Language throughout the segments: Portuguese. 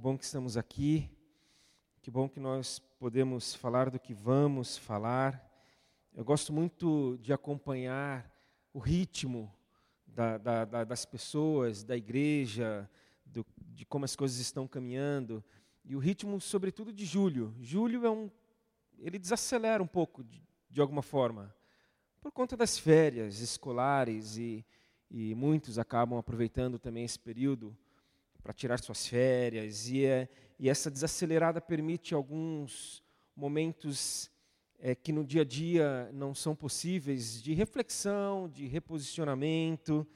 bom que estamos aqui. Que bom que nós podemos falar do que vamos falar. Eu gosto muito de acompanhar o ritmo da, da, da, das pessoas, da igreja, do, de como as coisas estão caminhando. E o ritmo, sobretudo, de julho. Julho é um. Ele desacelera um pouco, de, de alguma forma, por conta das férias escolares e, e muitos acabam aproveitando também esse período para tirar suas férias. E, é, e essa desacelerada permite alguns momentos é, que no dia a dia não são possíveis de reflexão, de reposicionamento.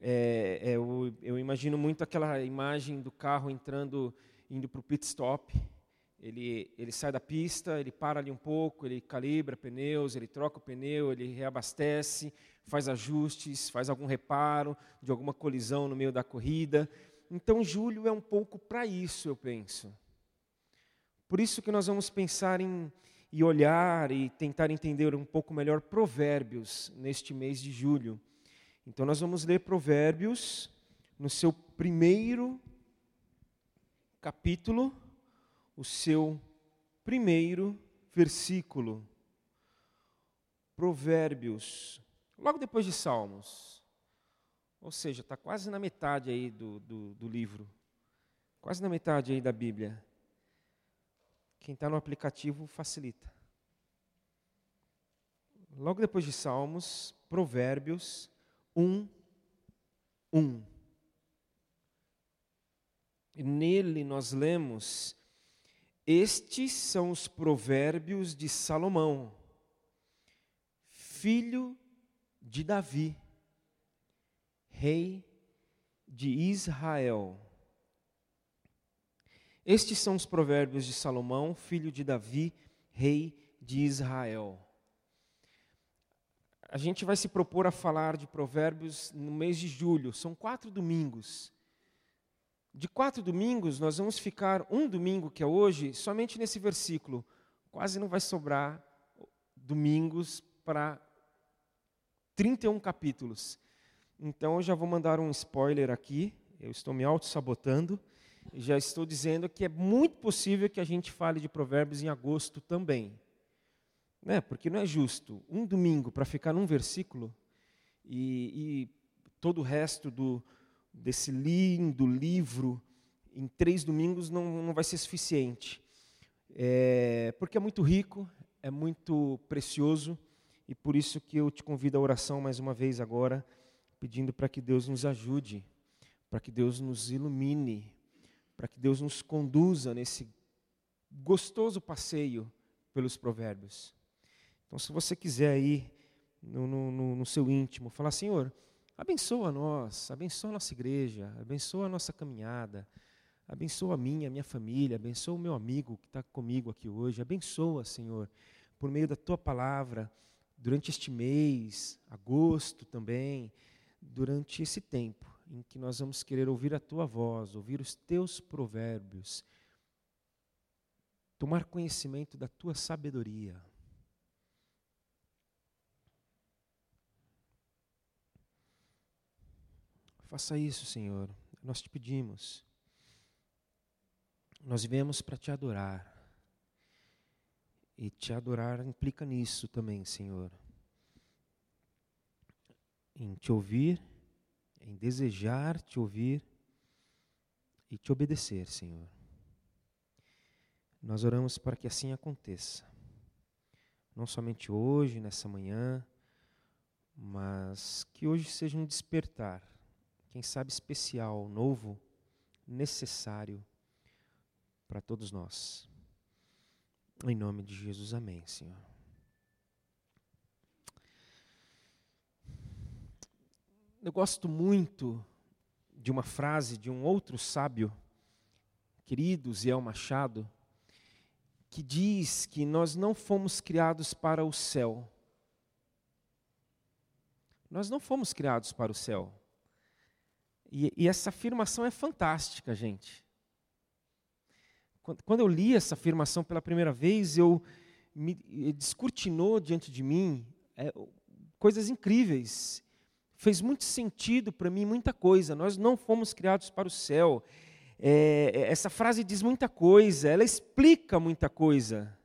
É, é, eu, eu, imagino muito aquela imagem do carro entrando, indo para o pit stop. Ele, ele sai da pista, ele para ali um pouco, ele calibra pneus, ele troca o pneu, ele reabastece, faz ajustes, faz algum reparo de alguma colisão no meio da corrida. Então, julho é um pouco para isso, eu penso. Por isso que nós vamos pensar em e olhar e tentar entender um pouco melhor Provérbios neste mês de julho. Então, nós vamos ler Provérbios no seu primeiro capítulo, o seu primeiro versículo. Provérbios, logo depois de Salmos. Ou seja, está quase na metade aí do, do, do livro. Quase na metade aí da Bíblia. Quem está no aplicativo facilita. Logo depois de Salmos, Provérbios 1, 1. E nele nós lemos: Estes são os provérbios de Salomão, filho de Davi rei de Israel. Estes são os provérbios de Salomão, filho de Davi, rei de Israel. A gente vai se propor a falar de provérbios no mês de julho, são quatro domingos. De quatro domingos, nós vamos ficar um domingo, que é hoje, somente nesse versículo. Quase não vai sobrar domingos para 31 capítulos. Então eu já vou mandar um spoiler aqui. Eu estou me auto-sabotando. Já estou dizendo que é muito possível que a gente fale de provérbios em agosto também. Né? Porque não é justo um domingo para ficar num versículo e, e todo o resto do, desse lindo livro em três domingos não, não vai ser suficiente. É, porque é muito rico, é muito precioso e por isso que eu te convido à oração mais uma vez agora pedindo para que Deus nos ajude, para que Deus nos ilumine, para que Deus nos conduza nesse gostoso passeio pelos provérbios. Então, se você quiser aí no, no, no seu íntimo, falar, Senhor, abençoa nós, abençoa a nossa igreja, abençoa a nossa caminhada, abençoa a minha, a minha família, abençoa o meu amigo que está comigo aqui hoje, abençoa, Senhor, por meio da Tua palavra, durante este mês, agosto também, durante esse tempo em que nós vamos querer ouvir a tua voz, ouvir os teus provérbios, tomar conhecimento da tua sabedoria. Faça isso, Senhor. Nós te pedimos. Nós viemos para te adorar. E te adorar implica nisso também, Senhor em te ouvir, em desejar te ouvir e te obedecer, Senhor. Nós oramos para que assim aconteça. Não somente hoje, nessa manhã, mas que hoje seja um despertar, quem sabe especial, novo, necessário para todos nós. Em nome de Jesus, amém, Senhor. Eu gosto muito de uma frase de um outro sábio, querido Ziel Machado, que diz que nós não fomos criados para o céu. Nós não fomos criados para o céu. E, e essa afirmação é fantástica, gente. Quando, quando, eu li essa afirmação pela primeira vez, eu me descortinou diante de mim é, coisas incríveis fez muito sentido para mim muita coisa. Nós não fomos criados para o céu. é, essa frase diz muita coisa, ela explica muita coisa.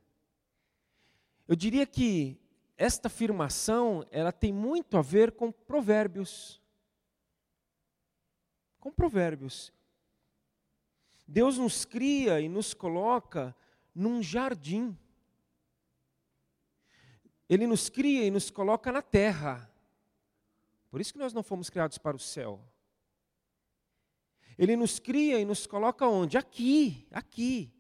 Eu diria que esta afirmação, ela tem muito a ver com provérbios. Com provérbios. Deus nos cria e nos coloca num jardim. Ele nos cria e nos coloca na terra. Por isso que nós não fomos criados para o céu. Ele nos cria e nos coloca onde? Aqui, aqui.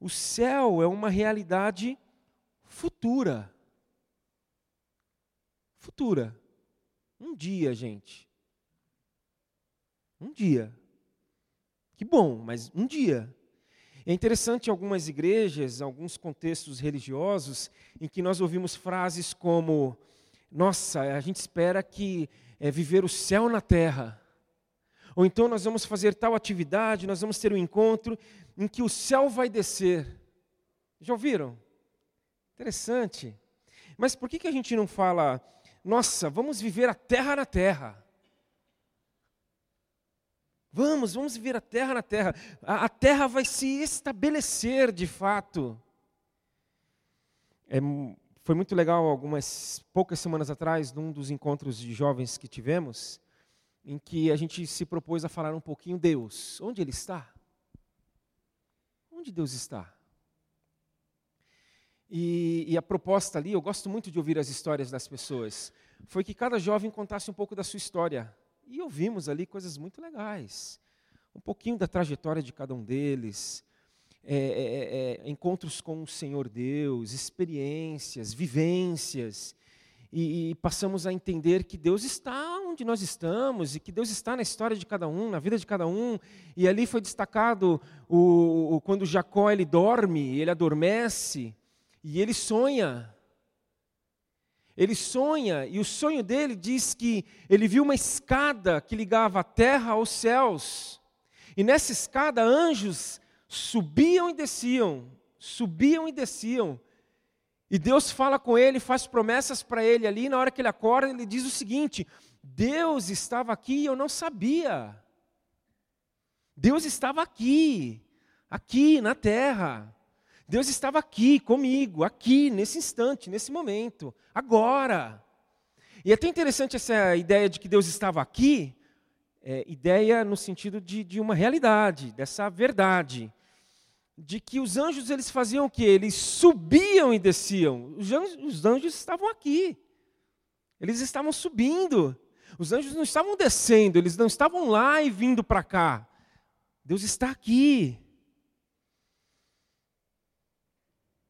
O céu é uma realidade futura. Futura. Um dia, gente. Um dia. Que bom, mas um dia. É interessante algumas igrejas, alguns contextos religiosos, em que nós ouvimos frases como: Nossa, a gente espera que é viver o céu na terra. Ou então nós vamos fazer tal atividade, nós vamos ter um encontro em que o céu vai descer. Já ouviram? Interessante. Mas por que, que a gente não fala, nossa, vamos viver a terra na terra? Vamos, vamos viver a terra na terra. A, a terra vai se estabelecer de fato. É, foi muito legal, algumas poucas semanas atrás, num dos encontros de jovens que tivemos, em que a gente se propôs a falar um pouquinho Deus. Onde Ele está? Onde Deus está? E, e, a proposta ali, eu gosto muito de ouvir as histórias das pessoas, foi que cada jovem contasse um pouco da sua história. E ouvimos ali coisas muito legais. Um pouquinho da trajetória de cada um deles, é, é, é, é encontros com o Senhor Deus, experiências, vivências. E, e, passamos a entender que Deus está onde nós estamos e que Deus está na história de cada um, na vida de cada um. E ali foi destacado o, o quando Jacó ele dorme, ele adormece e ele sonha. Ele sonha, e o sonho dele diz que ele viu uma escada que ligava a terra aos céus. E nessa escada, anjos subiam e desciam, subiam e desciam. E Deus fala com ele, faz promessas para ele ali. Na hora que ele acorda, ele diz o seguinte: Deus estava aqui e eu não sabia. Deus estava aqui, aqui na terra. Deus estava aqui comigo, aqui, nesse instante, nesse momento, agora. E é até interessante essa ideia de que Deus estava aqui, é, ideia no sentido de, de uma realidade, dessa verdade. De que os anjos eles faziam o quê? Eles subiam e desciam. Os anjos, os anjos estavam aqui. Eles estavam subindo. Os anjos não estavam descendo, eles não estavam lá e vindo para cá. Deus está aqui.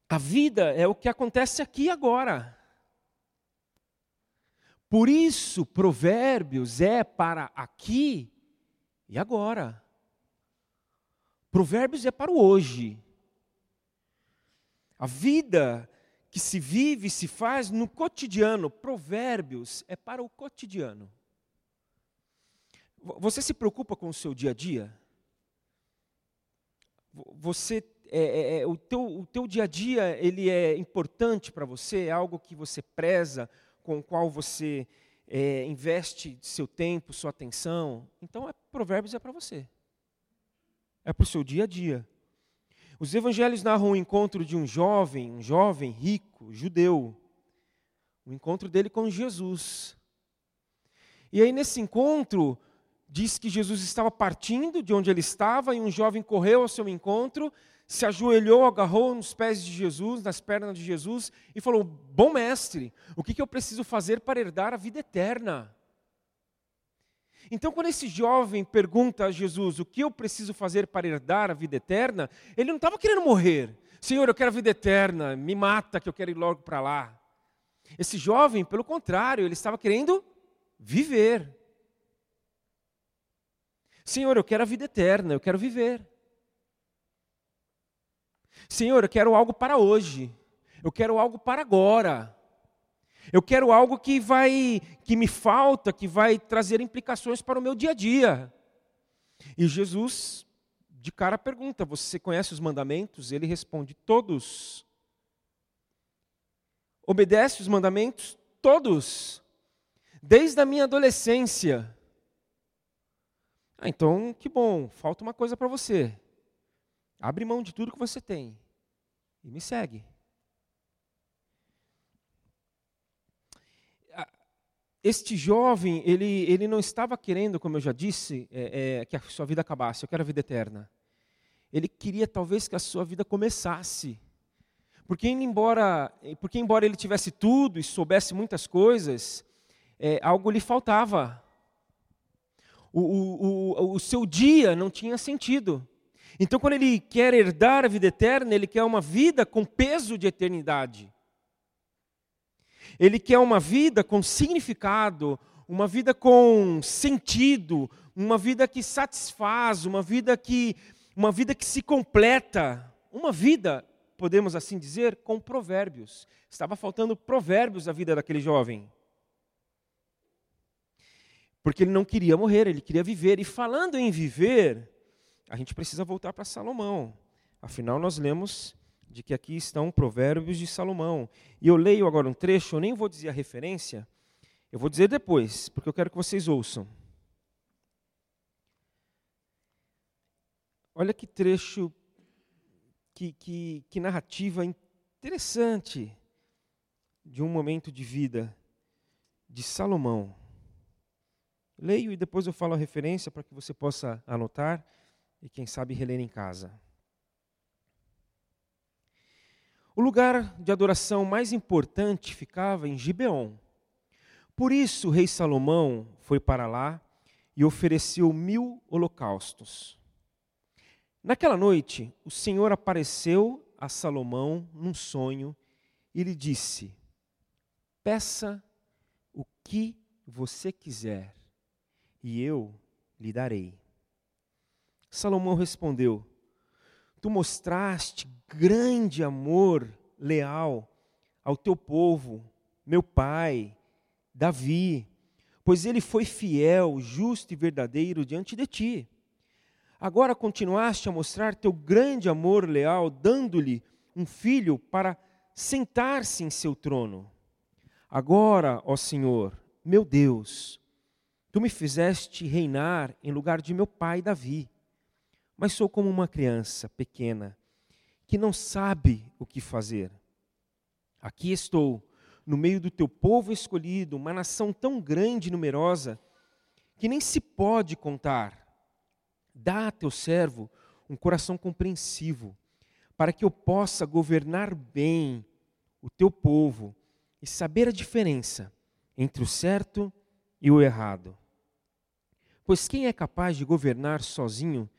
A vida é o que acontece aqui agora. Por isso, Provérbios é para aqui e agora. Provérbios é para o hoje. A vida que se vive e se faz no cotidiano. Provérbios é para o cotidiano. Você se preocupa com o seu dia a dia? Você é, é, é, o, teu, o teu dia a dia ele é importante para você, é algo que você preza, com o qual você é, investe seu tempo, sua atenção. Então, é, Provérbios é para você. É para o seu dia a dia. Os evangelhos narram o encontro de um jovem, um jovem rico, judeu. O encontro dele com Jesus. E aí, nesse encontro, diz que Jesus estava partindo de onde ele estava e um jovem correu ao seu encontro se ajoelhou, agarrou nos pés de Jesus, nas pernas de Jesus e falou: Bom mestre, o que, eu preciso fazer para herdar a vida eterna? Então, quando esse jovem pergunta a Jesus o que eu preciso fazer para herdar a vida eterna, ele não estava querendo morrer. Senhor, eu quero a vida eterna, me mata que eu quero ir logo para lá. Esse jovem, pelo contrário, ele estava querendo viver. Senhor, eu quero a vida eterna, eu quero viver. Senhor, eu quero algo para hoje. Eu quero algo para agora. Eu quero algo que vai que me falta, que vai trazer implicações para o meu dia a dia. E Jesus de cara pergunta: Você conhece os mandamentos? Ele responde: Todos. Obedece os mandamentos? Todos. Desde a minha adolescência. Ah, então, que bom, falta uma coisa para você. Abre mão de tudo que você tem e me segue. Este jovem, ele, ele não estava querendo, como eu já disse, é, é, que a sua vida acabasse, eu quero a vida eterna. Ele queria talvez que a sua vida começasse. Porque embora, porque embora ele tivesse tudo e soubesse muitas coisas, é, algo lhe faltava. O, o, o, o seu dia não tinha sentido. Então, quando ele quer herdar a vida eterna, ele quer uma vida com peso de eternidade. Ele quer uma vida com significado, uma vida com sentido, uma vida que satisfaz, uma vida que, uma vida que se completa, uma vida, podemos assim dizer, com provérbios. Estava faltando provérbios na vida daquele jovem. Porque ele não queria morrer, ele queria viver. E falando em viver, a gente precisa voltar para Salomão. Afinal, nós lemos de que aqui estão provérbios de Salomão. E eu leio agora um trecho, eu nem vou dizer a referência, eu vou dizer depois, porque eu quero que vocês ouçam. Olha que trecho, que, que, que narrativa interessante de um momento de vida de Salomão. Leio e depois eu falo a referência para que você possa anotar e, quem sabe, reler em casa. O lugar de adoração mais importante ficava em Gibeon. Por isso o rei Salomão foi para lá e ofereceu mil holocaustos. Naquela noite, o Senhor apareceu a Salomão num sonho e lhe disse: Peça o que você quiser, e eu lhe darei. Salomão respondeu: Tu mostraste grande amor leal ao teu povo, meu pai, Davi, pois ele foi fiel, justo e verdadeiro diante de ti. Agora continuaste a mostrar teu grande amor leal, dando-lhe um filho para sentar-se em seu trono. Agora, ó Senhor, meu Deus, tu me fizeste reinar em lugar de meu pai Davi mas sou como uma criança pequena que não sabe o que fazer. Aqui estou, no meio do teu povo escolhido, uma nação tão grande e numerosa que nem se pode contar. Dá a teu servo um coração compreensivo, para que eu possa governar bem o teu povo e saber a diferença entre o certo e o errado. Pois quem é capaz de governar sozinho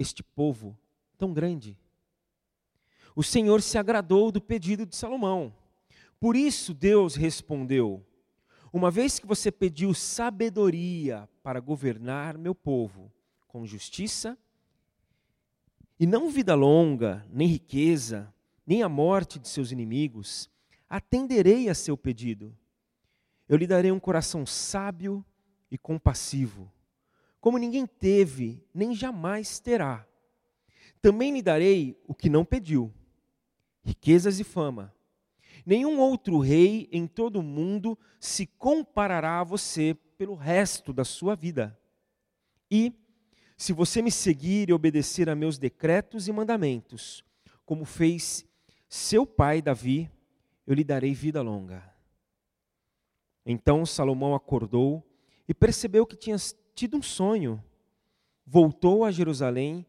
este povo tão grande. O Senhor se agradou do pedido de Salomão. Por isso Deus respondeu: Uma vez que você pediu sabedoria para governar meu povo com justiça, e não vida longa, nem riqueza, nem a morte de seus inimigos, atenderei a seu pedido. Eu lhe darei um coração sábio e compassivo como ninguém teve, nem jamais terá. Também lhe darei o que não pediu: riquezas e fama. Nenhum outro rei em todo o mundo se comparará a você pelo resto da sua vida. E, se você me seguir e obedecer a meus decretos e mandamentos, como fez seu pai Davi, eu lhe darei vida longa. Então Salomão acordou e percebeu que tinha tido um sonho. Voltou a Jerusalém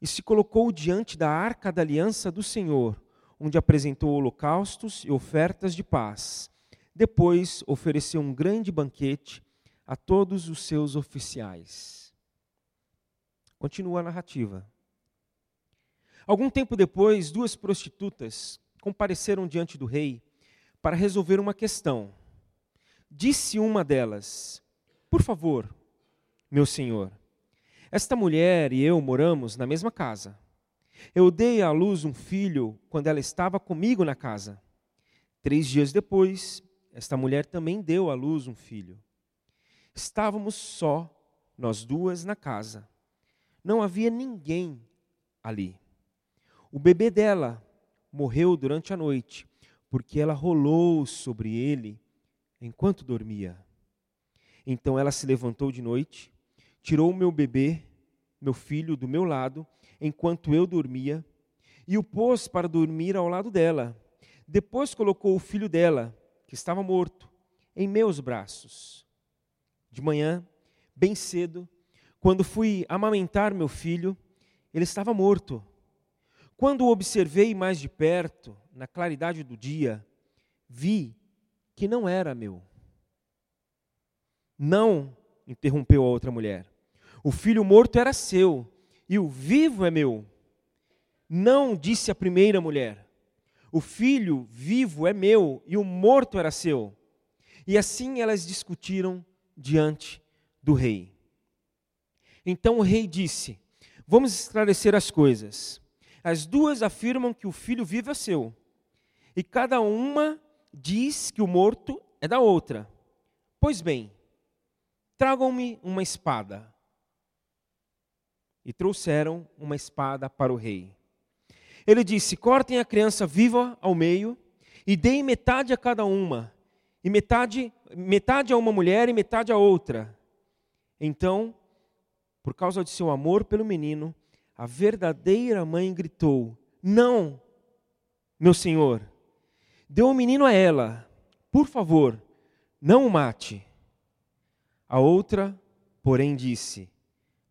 e se colocou diante da arca da aliança do Senhor, onde apresentou holocaustos e ofertas de paz. Depois ofereceu um grande banquete a todos os seus oficiais. Continua a narrativa. Algum tempo depois, duas prostitutas compareceram diante do rei para resolver uma questão. Disse uma delas: por favor, meu senhor, esta mulher e eu moramos na mesma casa. Eu dei à luz um filho quando ela estava comigo na casa. Três dias depois, esta mulher também deu à luz um filho. Estávamos só, nós duas, na casa. Não havia ninguém ali. O bebê dela morreu durante a noite, porque ela rolou sobre ele enquanto dormia. Então ela se levantou de noite, tirou o meu bebê, meu filho, do meu lado, enquanto eu dormia, e o pôs para dormir ao lado dela. Depois colocou o filho dela, que estava morto, em meus braços. De manhã, bem cedo, quando fui amamentar meu filho, ele estava morto. Quando o observei mais de perto, na claridade do dia, vi que não era meu. Não, interrompeu a outra mulher. O filho morto era seu, e o vivo é meu. Não, disse a primeira mulher. O filho vivo é meu, e o morto era seu. E assim elas discutiram diante do rei. Então o rei disse: Vamos esclarecer as coisas. As duas afirmam que o filho vivo é seu, e cada uma diz que o morto é da outra. Pois bem, tragam-me uma espada. E trouxeram uma espada para o rei. Ele disse: Cortem a criança viva ao meio e deem metade a cada uma, e metade, metade a uma mulher e metade a outra. Então, por causa de seu amor pelo menino, a verdadeira mãe gritou: Não, meu senhor, dê o menino a ela, por favor, não o mate. A outra, porém, disse: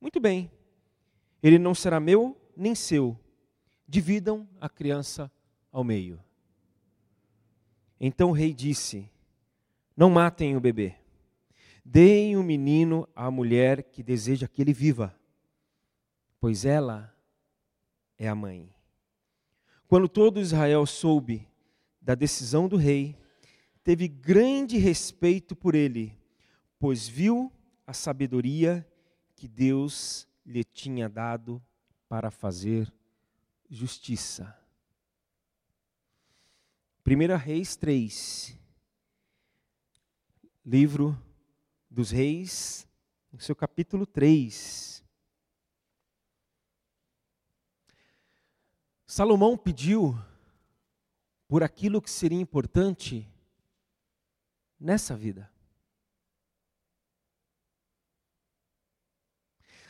Muito bem, ele não será meu nem seu. Dividam a criança ao meio. Então o rei disse: Não matem o bebê. Deem o menino à mulher que deseja que ele viva, pois ela é a mãe. Quando todo Israel soube da decisão do rei, teve grande respeito por ele, pois viu a sabedoria que Deus lhe tinha dado para fazer justiça. 1 Reis 3, livro dos Reis, no seu capítulo 3. Salomão pediu por aquilo que seria importante nessa vida.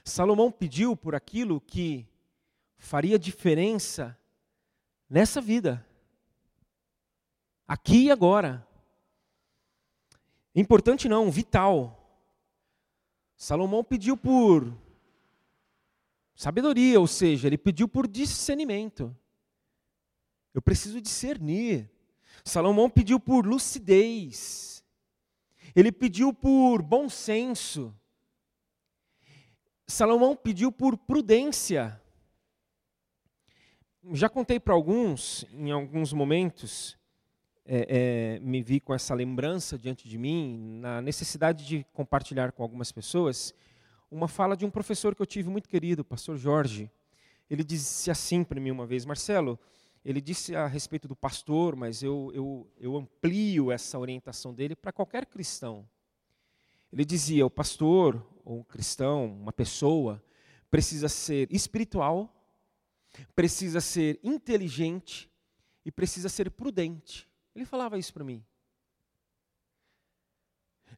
Salomão pediu por aquilo que faria diferença nessa vida, aqui e agora. Importante não, vital. Salomão pediu por sabedoria, ou seja, ele pediu por discernimento. Eu preciso discernir. Salomão pediu por lucidez. Ele pediu por bom senso. Salomão pediu por prudência. Já contei para alguns, em alguns momentos, é, é, me vi com essa lembrança diante de mim, na necessidade de compartilhar com algumas pessoas, uma fala de um professor que eu tive muito querido, o pastor Jorge. Ele disse assim para mim uma vez, Marcelo, ele disse a respeito do pastor, mas eu, eu, eu amplio essa orientação dele para qualquer cristão. Ele dizia: o pastor, ou um cristão, uma pessoa, precisa ser espiritual, precisa ser inteligente e precisa ser prudente. Ele falava isso para mim.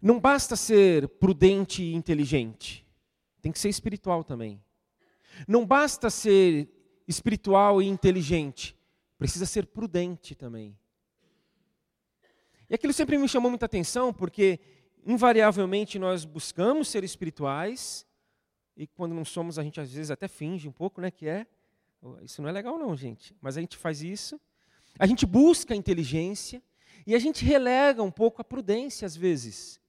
Não basta ser prudente e inteligente, tem que ser espiritual também. Não basta ser espiritual e inteligente, precisa ser prudente também. E aquilo sempre me chamou muita atenção, porque invariavelmente nós buscamos ser espirituais, e quando não somos, a gente às vezes até finge um pouco, né, que é. Isso não é legal não, gente, mas a gente faz isso. A gente busca a inteligência e a gente relega um pouco a prudência às vezes.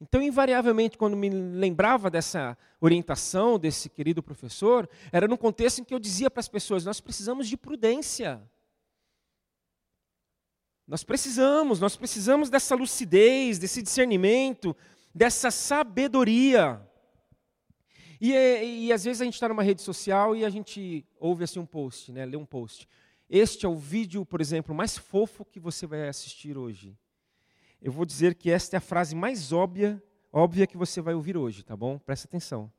Então, invariavelmente, quando me lembrava dessa orientação desse querido professor, era num contexto em que eu dizia para as pessoas: nós precisamos de prudência. Nós precisamos, nós precisamos dessa lucidez, desse discernimento, dessa sabedoria. E, e, às vezes a gente está numa rede social e a gente ouve assim um post, né, lê um post. Este é o vídeo, por exemplo, mais fofo que você vai assistir hoje. Eu vou dizer que esta é a frase mais óbvia, óbvia que você vai ouvir hoje, tá bom? Presta atenção.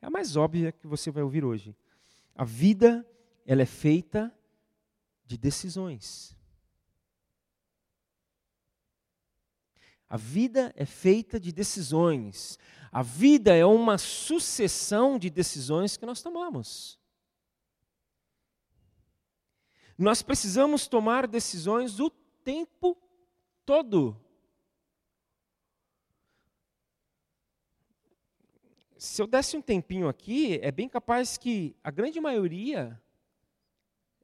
É a mais óbvia que você vai ouvir hoje. A vida, ela é feita de decisões. A vida é feita de decisões. A vida é uma sucessão de decisões que nós tomamos. Nós precisamos tomar decisões o tempo todo. Se eu desse um tempinho aqui, é bem capaz que a grande maioria,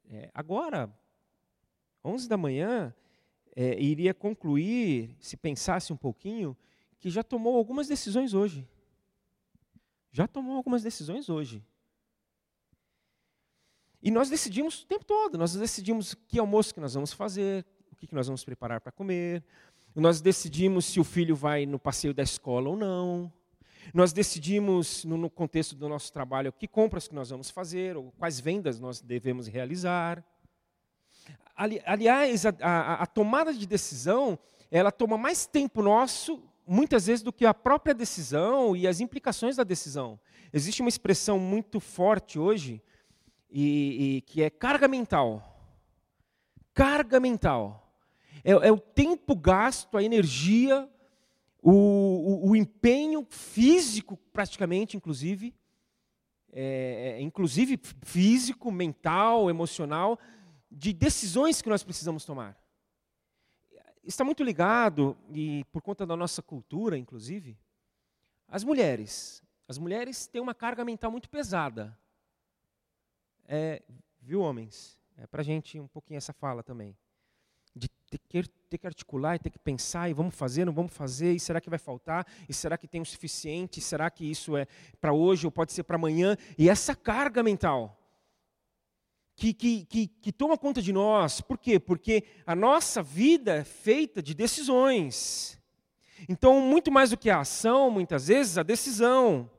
é, agora, 11 da manhã, é, iria concluir, se pensasse um pouquinho, que já tomou algumas decisões hoje. Já tomou algumas decisões hoje. E nós decidimos o tempo todo. Nós decidimos que almoço que nós vamos fazer, o que nós vamos preparar para comer. Nós decidimos se o filho vai no passeio da escola ou não. Nós decidimos, no, contexto do nosso trabalho, que compras que nós vamos fazer, ou quais vendas nós devemos realizar. Ali, aliás, a, a, a tomada de decisão, ela toma mais tempo nosso, muitas vezes, do que a própria decisão e as implicações da decisão. Existe uma expressão muito forte hoje, e, e que é carga mental. Carga mental. É, é o tempo gasto, a energia, o, o, o empenho físico, praticamente, inclusive, é, é inclusive físico, mental, emocional, de decisões que nós precisamos tomar. Está muito ligado, e por conta da nossa cultura, inclusive, as mulheres. As mulheres têm uma carga mental muito pesada. É, viu, homens? É para gente um pouquinho essa fala também. De ter que, ter que articular e ter que pensar, e vamos fazer, não vamos fazer, e será que vai faltar? E será que tem o suficiente? E será que isso é para hoje ou pode ser para amanhã? E essa carga mental que, que, que, que toma conta de nós. Por quê? Porque a nossa vida é feita de decisões. Então, muito mais do que a ação, muitas vezes, a decisão.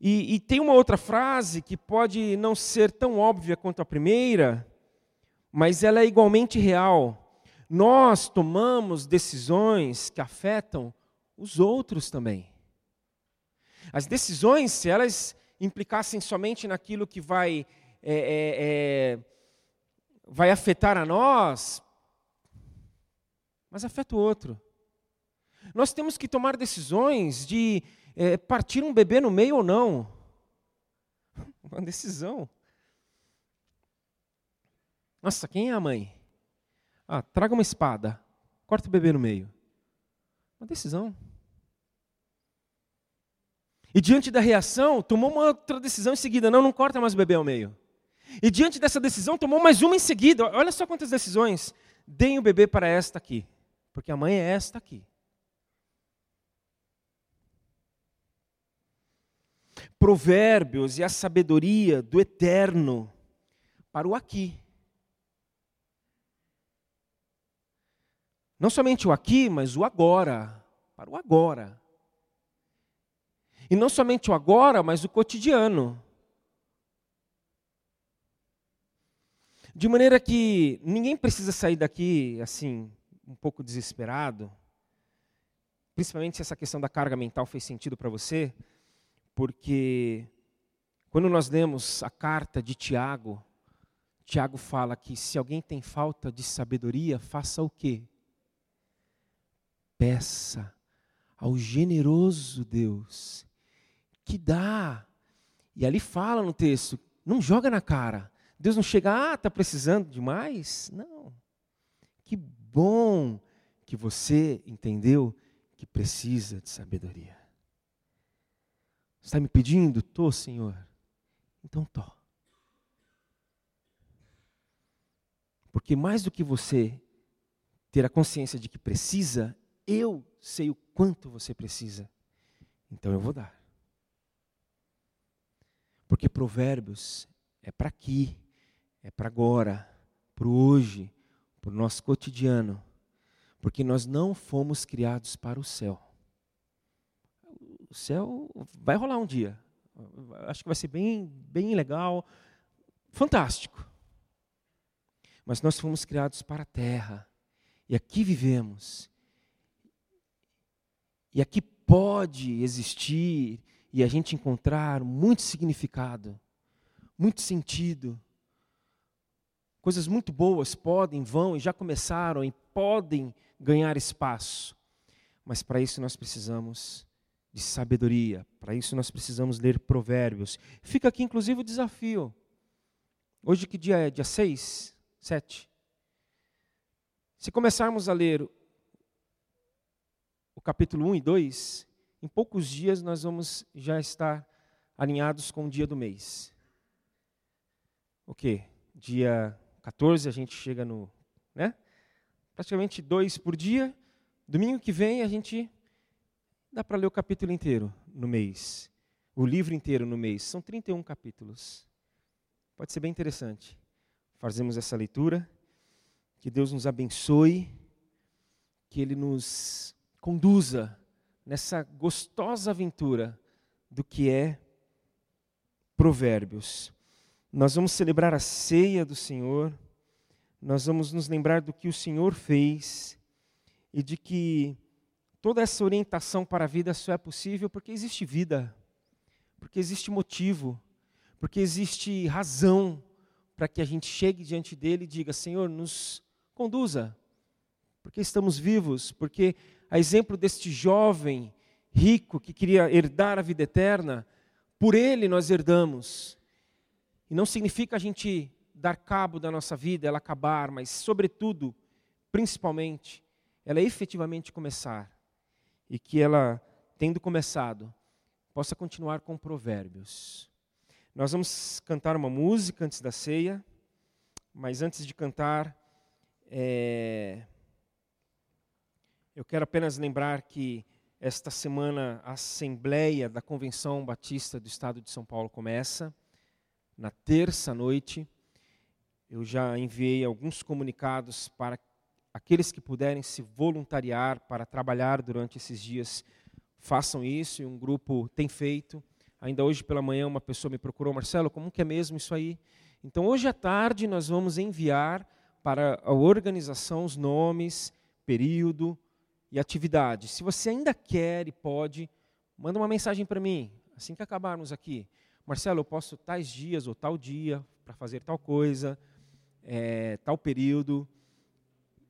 E, e, tem uma outra frase que pode não ser tão óbvia quanto a primeira, mas ela é igualmente real. Nós tomamos decisões que afetam os outros também. As decisões, se elas implicassem somente naquilo que vai, é, é, é, vai afetar a nós, mas afeta o outro. Nós temos que tomar decisões de é, partir um bebê no meio ou não. Uma decisão. Nossa, quem é a mãe? Ah, traga uma espada, corta o bebê no meio. Uma decisão. E diante da reação, tomou uma outra decisão em seguida: não, não corta mais o bebê ao meio. E diante dessa decisão, tomou mais uma em seguida. Olha só quantas decisões. Deem o bebê para esta aqui, porque a mãe é esta aqui. Provérbios e a sabedoria do eterno para o aqui. Não somente o aqui, mas o agora, para o agora. E não somente o agora, mas o cotidiano. De maneira que ninguém precisa sair daqui assim, um pouco desesperado, principalmente se essa questão da carga mental fez sentido para você, porque quando nós lemos a carta de Tiago, Tiago fala que se alguém tem falta de sabedoria, faça o quê? Peça ao generoso Deus que dá. E ali fala no texto, não joga na cara. Deus não chega, ah, está precisando de mais? Não. Que bom que você entendeu que precisa de sabedoria. Está me pedindo? Tô, Senhor. Então tô. Porque mais do que você ter a consciência de que precisa, eu sei o quanto você precisa. Então eu vou dar. Porque Provérbios é para aqui, é para agora, para hoje, para o nosso cotidiano. Porque nós não fomos criados para o céu. O céu vai rolar um dia. Acho que vai ser bem, bem legal, fantástico. Mas nós fomos criados para a terra. E aqui vivemos. E aqui pode existir e a gente encontrar muito significado, muito sentido. Coisas muito boas podem, vão e já começaram e podem ganhar espaço. Mas para isso nós precisamos de sabedoria, para isso nós precisamos ler provérbios. Fica aqui inclusive o desafio. Hoje que dia é? Dia 6? 7? Se começarmos a ler o capítulo 1 e 2, em poucos dias nós vamos já estar alinhados com o dia do mês. O quê? Dia 14 a gente chega no, né? Praticamente dois por dia. Domingo que vem a gente dá para ler o capítulo inteiro no mês. O livro inteiro no mês. São 31 capítulos. Pode ser bem interessante. Fazemos essa leitura. Que Deus nos abençoe. Que Ele nos conduza nessa gostosa aventura do que é Provérbios. Nós vamos celebrar a ceia do Senhor, nós vamos nos lembrar do que o Senhor fez e de que toda essa orientação para a vida só é possível porque existe vida, porque existe motivo, porque existe razão para que a gente chegue diante dele e diga: Senhor, nos conduza, porque estamos vivos, porque a exemplo deste jovem rico que queria herdar a vida eterna, por ele nós herdamos. E não significa a gente dar cabo da nossa vida, ela acabar, mas, sobretudo, principalmente, ela efetivamente começar. E que ela, tendo começado, possa continuar com provérbios. Nós vamos cantar uma música antes da ceia, mas antes de cantar, é, eu quero apenas lembrar que esta semana a Assembleia da Convenção Batista do Estado de São Paulo começa, na terça noite. Eu já enviei alguns comunicados para aqueles que puderem se voluntariar para trabalhar durante esses dias, façam isso, e um grupo tem feito. Ainda hoje pela manhã uma pessoa me procurou, Marcelo, como que é mesmo isso aí? Então hoje à tarde nós vamos enviar para a organização os nomes, período, e atividade. Se você ainda quer e pode, manda uma mensagem para mim, assim que acabarmos aqui. Marcelo, eu posso tais dias ou tal dia para fazer tal coisa, é, tal período.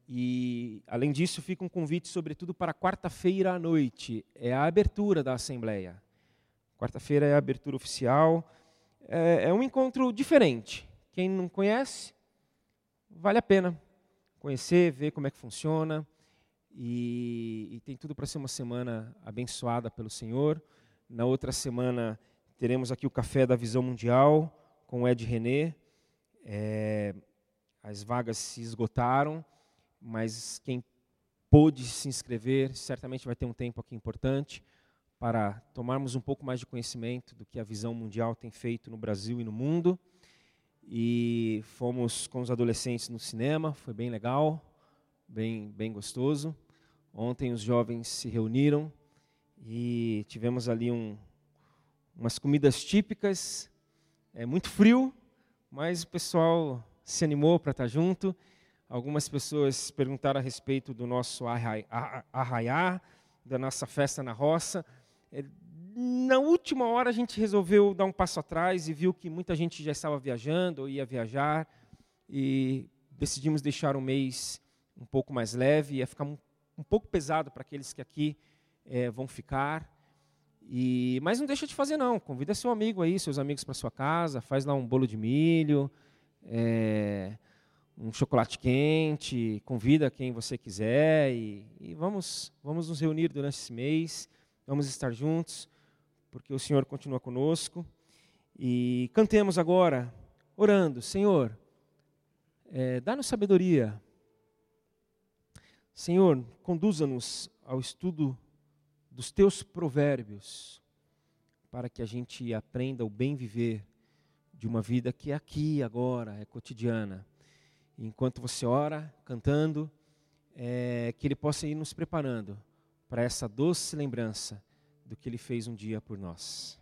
E, além disso, fica um convite, sobretudo, para quarta-feira à noite. É a abertura da Assembleia. Quarta-feira é a abertura oficial. É, é um encontro diferente. Quem não conhece, vale a pena conhecer, ver como é que funciona. E, e tem tudo para ser uma semana abençoada pelo Senhor. Na outra semana teremos aqui o Café da Visão Mundial com o Ed René. É, as vagas se esgotaram, mas quem pôde se inscrever certamente vai ter um tempo aqui importante para tomarmos um pouco mais de conhecimento do que a Visão Mundial tem feito no Brasil e no mundo. E fomos com os adolescentes no cinema, foi bem legal bem, bem gostoso. Ontem os jovens se reuniram e tivemos ali um, umas comidas típicas. É muito frio, mas o pessoal se animou para estar junto. Algumas pessoas perguntaram a respeito do nosso arraiá, da nossa festa na roça. É, na última hora a gente resolveu dar um passo atrás e viu que muita gente já estava viajando ou ia viajar e decidimos deixar o mês um pouco mais leve, ia ficar um, um pouco pesado para aqueles que aqui é, vão ficar. E, mas não deixa de fazer não, convida seu amigo aí, seus amigos para sua casa, faz lá um bolo de milho, é, um chocolate quente, convida quem você quiser e, e, vamos, vamos nos reunir durante esse mês, vamos estar juntos, porque o Senhor continua conosco. E cantemos agora, orando, Senhor, é, dá-nos sabedoria Senhor, conduza-nos ao estudo dos teus provérbios, para que a gente aprenda o bem viver de uma vida que é aqui, agora, é cotidiana. enquanto você ora, cantando, é, que Ele possa ir nos preparando para essa doce lembrança do que Ele fez um dia por nós.